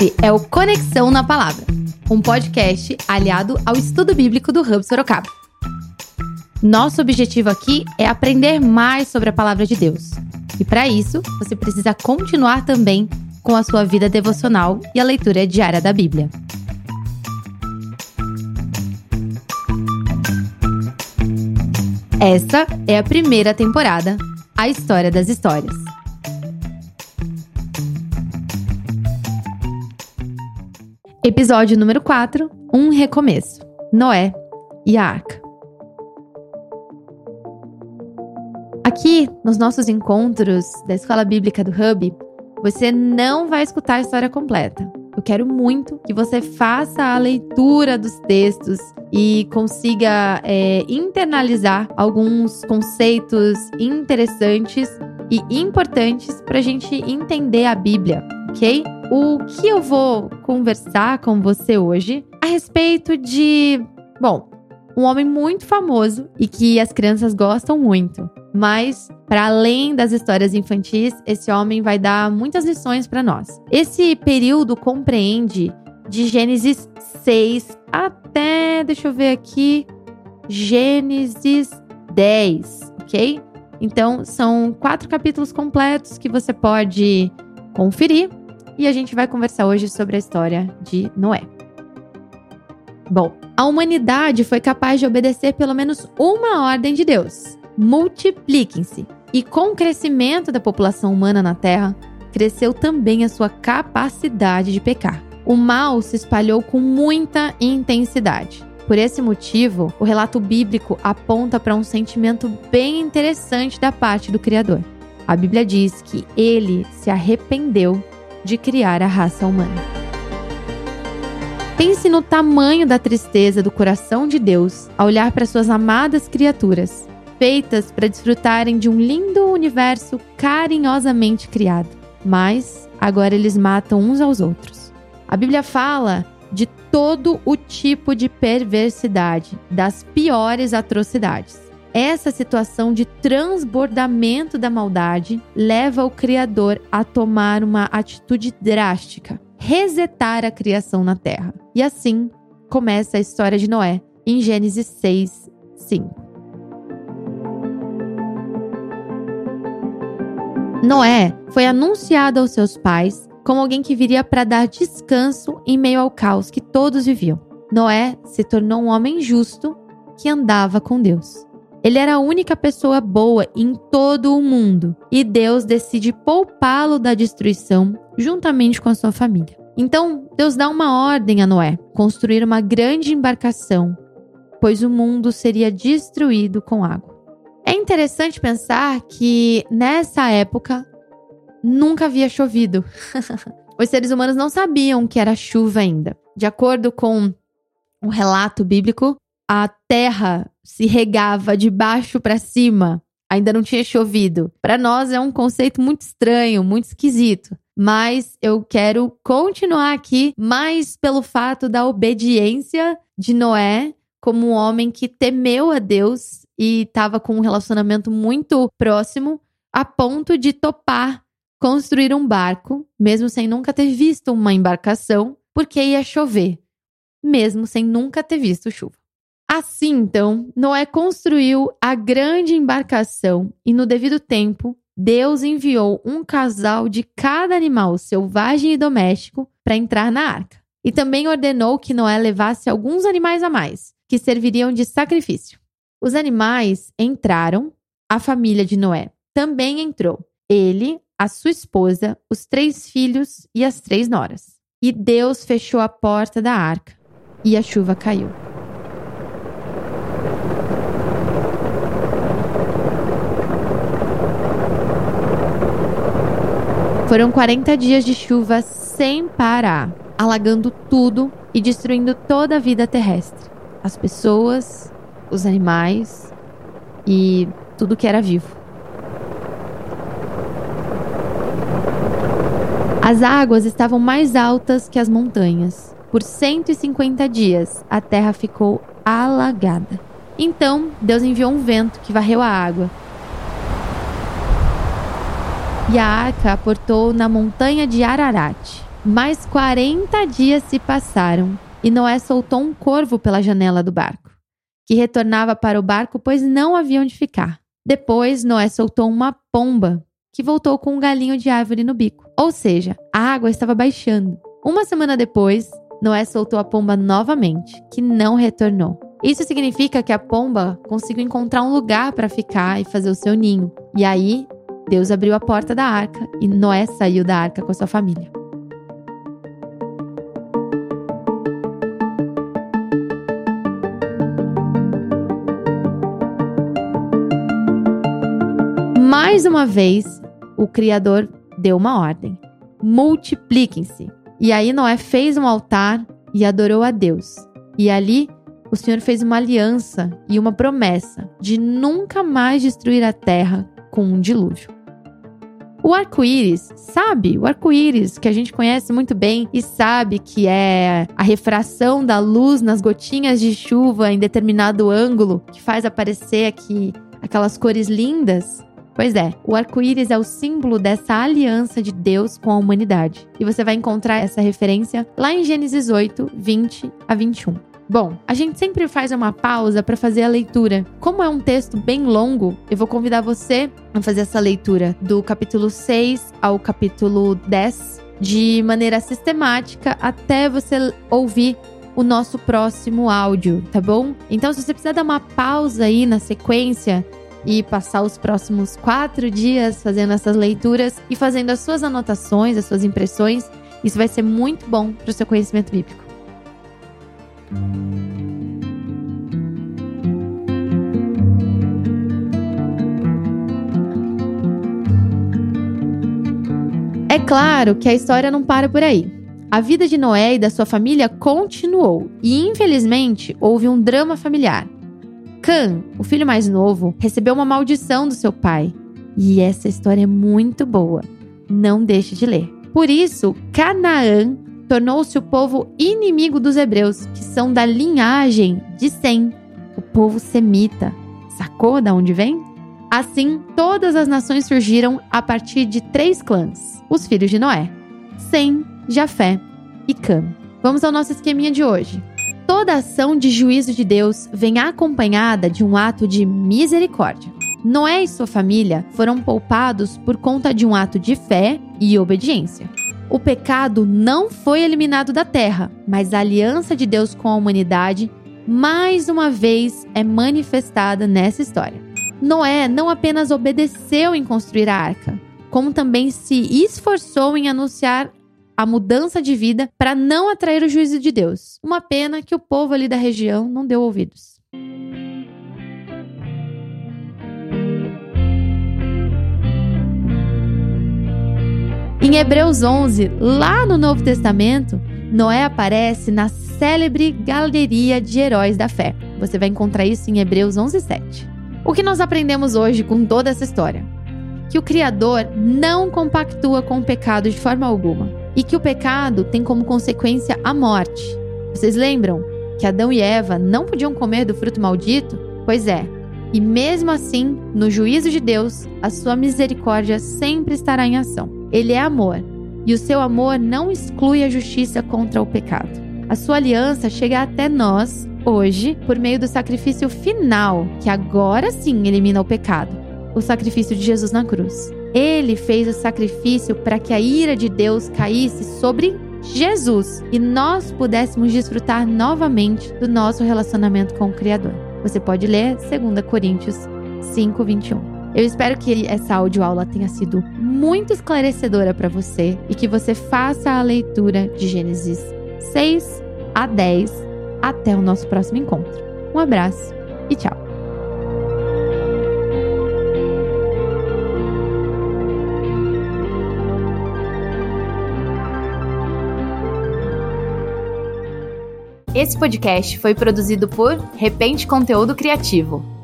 Esse é o Conexão na Palavra, um podcast aliado ao estudo bíblico do Hub Sorocaba. Nosso objetivo aqui é aprender mais sobre a palavra de Deus. E para isso, você precisa continuar também com a sua vida devocional e a leitura diária da Bíblia. Essa é a primeira temporada, A História das Histórias. Episódio número 4 Um Recomeço Noé e a Arca. Aqui, nos nossos encontros da Escola Bíblica do Hub, você não vai escutar a história completa. Eu quero muito que você faça a leitura dos textos e consiga é, internalizar alguns conceitos interessantes e importantes para a gente entender a Bíblia, ok? O que eu vou conversar com você hoje a respeito de, bom, um homem muito famoso e que as crianças gostam muito. Mas, para além das histórias infantis, esse homem vai dar muitas lições para nós. Esse período compreende de Gênesis 6 até, deixa eu ver aqui, Gênesis 10, ok? Então, são quatro capítulos completos que você pode conferir e a gente vai conversar hoje sobre a história de Noé. Bom, a humanidade foi capaz de obedecer pelo menos uma ordem de Deus: multipliquem-se. E com o crescimento da população humana na Terra, cresceu também a sua capacidade de pecar. O mal se espalhou com muita intensidade. Por esse motivo, o relato bíblico aponta para um sentimento bem interessante da parte do Criador. A Bíblia diz que ele se arrependeu de criar a raça humana. Pense no tamanho da tristeza do coração de Deus ao olhar para suas amadas criaturas, feitas para desfrutarem de um lindo universo carinhosamente criado. Mas agora eles matam uns aos outros. A Bíblia fala de todo o tipo de perversidade, das piores atrocidades. Essa situação de transbordamento da maldade leva o Criador a tomar uma atitude drástica, resetar a criação na terra. E assim começa a história de Noé, em Gênesis 6, 5. Noé foi anunciado aos seus pais como alguém que viria para dar descanso em meio ao caos que todos viviam. Noé se tornou um homem justo que andava com Deus. Ele era a única pessoa boa em todo o mundo e Deus decide poupá-lo da destruição juntamente com a sua família. Então, Deus dá uma ordem a Noé: construir uma grande embarcação, pois o mundo seria destruído com água. É interessante pensar que nessa época nunca havia chovido. Os seres humanos não sabiam que era chuva ainda. De acordo com o relato bíblico, a terra se regava de baixo para cima, ainda não tinha chovido. Para nós é um conceito muito estranho, muito esquisito. Mas eu quero continuar aqui mais pelo fato da obediência de Noé como um homem que temeu a Deus e estava com um relacionamento muito próximo, a ponto de topar construir um barco, mesmo sem nunca ter visto uma embarcação, porque ia chover, mesmo sem nunca ter visto chuva. Assim, então, Noé construiu a grande embarcação e, no devido tempo, Deus enviou um casal de cada animal selvagem e doméstico para entrar na arca. E também ordenou que Noé levasse alguns animais a mais, que serviriam de sacrifício. Os animais entraram, a família de Noé também entrou. Ele, a sua esposa, os três filhos e as três noras. E Deus fechou a porta da arca e a chuva caiu. Foram 40 dias de chuva sem parar, alagando tudo e destruindo toda a vida terrestre. As pessoas, os animais e tudo que era vivo. As águas estavam mais altas que as montanhas. Por 150 dias, a terra ficou alagada. Então, Deus enviou um vento que varreu a água e a arca aportou na montanha de Ararat. Mais 40 dias se passaram e Noé soltou um corvo pela janela do barco, que retornava para o barco, pois não havia onde ficar. Depois, Noé soltou uma pomba, que voltou com um galinho de árvore no bico. Ou seja, a água estava baixando. Uma semana depois, Noé soltou a pomba novamente, que não retornou. Isso significa que a pomba conseguiu encontrar um lugar para ficar e fazer o seu ninho. E aí, Deus abriu a porta da arca e Noé saiu da arca com a sua família. Mais uma vez, o Criador deu uma ordem: multipliquem-se. E aí Noé fez um altar e adorou a Deus. E ali o Senhor fez uma aliança e uma promessa de nunca mais destruir a terra com um dilúvio. O arco-íris, sabe? O arco-íris que a gente conhece muito bem e sabe que é a refração da luz nas gotinhas de chuva em determinado ângulo que faz aparecer aqui aquelas cores lindas. Pois é, o arco-íris é o símbolo dessa aliança de Deus com a humanidade. E você vai encontrar essa referência lá em Gênesis 8, 20 a 21. Bom, a gente sempre faz uma pausa para fazer a leitura. Como é um texto bem longo, eu vou convidar você a fazer essa leitura do capítulo 6 ao capítulo 10 de maneira sistemática até você ouvir o nosso próximo áudio, tá bom? Então, se você precisar dar uma pausa aí na sequência e passar os próximos quatro dias fazendo essas leituras e fazendo as suas anotações, as suas impressões, isso vai ser muito bom para o seu conhecimento bíblico. É claro que a história não para por aí. A vida de Noé e da sua família continuou e, infelizmente, houve um drama familiar. Cã, o filho mais novo, recebeu uma maldição do seu pai. E essa história é muito boa. Não deixe de ler. Por isso, Canaã tornou-se o povo inimigo dos hebreus, que são da linhagem de Sem, o povo semita. Sacou de onde vem? Assim, todas as nações surgiram a partir de três clãs: os filhos de Noé, Sem, Jafé e Cam. Vamos ao nosso esqueminha de hoje. Toda ação de juízo de Deus vem acompanhada de um ato de misericórdia. Noé e sua família foram poupados por conta de um ato de fé e obediência. O pecado não foi eliminado da terra, mas a aliança de Deus com a humanidade mais uma vez é manifestada nessa história. Noé não apenas obedeceu em construir a arca, como também se esforçou em anunciar a mudança de vida para não atrair o juízo de Deus. Uma pena que o povo ali da região não deu ouvidos. Em Hebreus 11, lá no Novo Testamento, Noé aparece na célebre galeria de heróis da fé. Você vai encontrar isso em Hebreus 11, 7. O que nós aprendemos hoje com toda essa história? Que o Criador não compactua com o pecado de forma alguma e que o pecado tem como consequência a morte. Vocês lembram que Adão e Eva não podiam comer do fruto maldito? Pois é, e mesmo assim, no juízo de Deus, a sua misericórdia sempre estará em ação. Ele é amor, e o seu amor não exclui a justiça contra o pecado. A sua aliança chega até nós hoje por meio do sacrifício final, que agora sim elimina o pecado o sacrifício de Jesus na cruz. Ele fez o sacrifício para que a ira de Deus caísse sobre Jesus e nós pudéssemos desfrutar novamente do nosso relacionamento com o Criador. Você pode ler 2 Coríntios 5, 21. Eu espero que essa audioaula tenha sido muito esclarecedora para você e que você faça a leitura de Gênesis 6 a 10 até o nosso próximo encontro. Um abraço e tchau! Esse podcast foi produzido por Repente Conteúdo Criativo.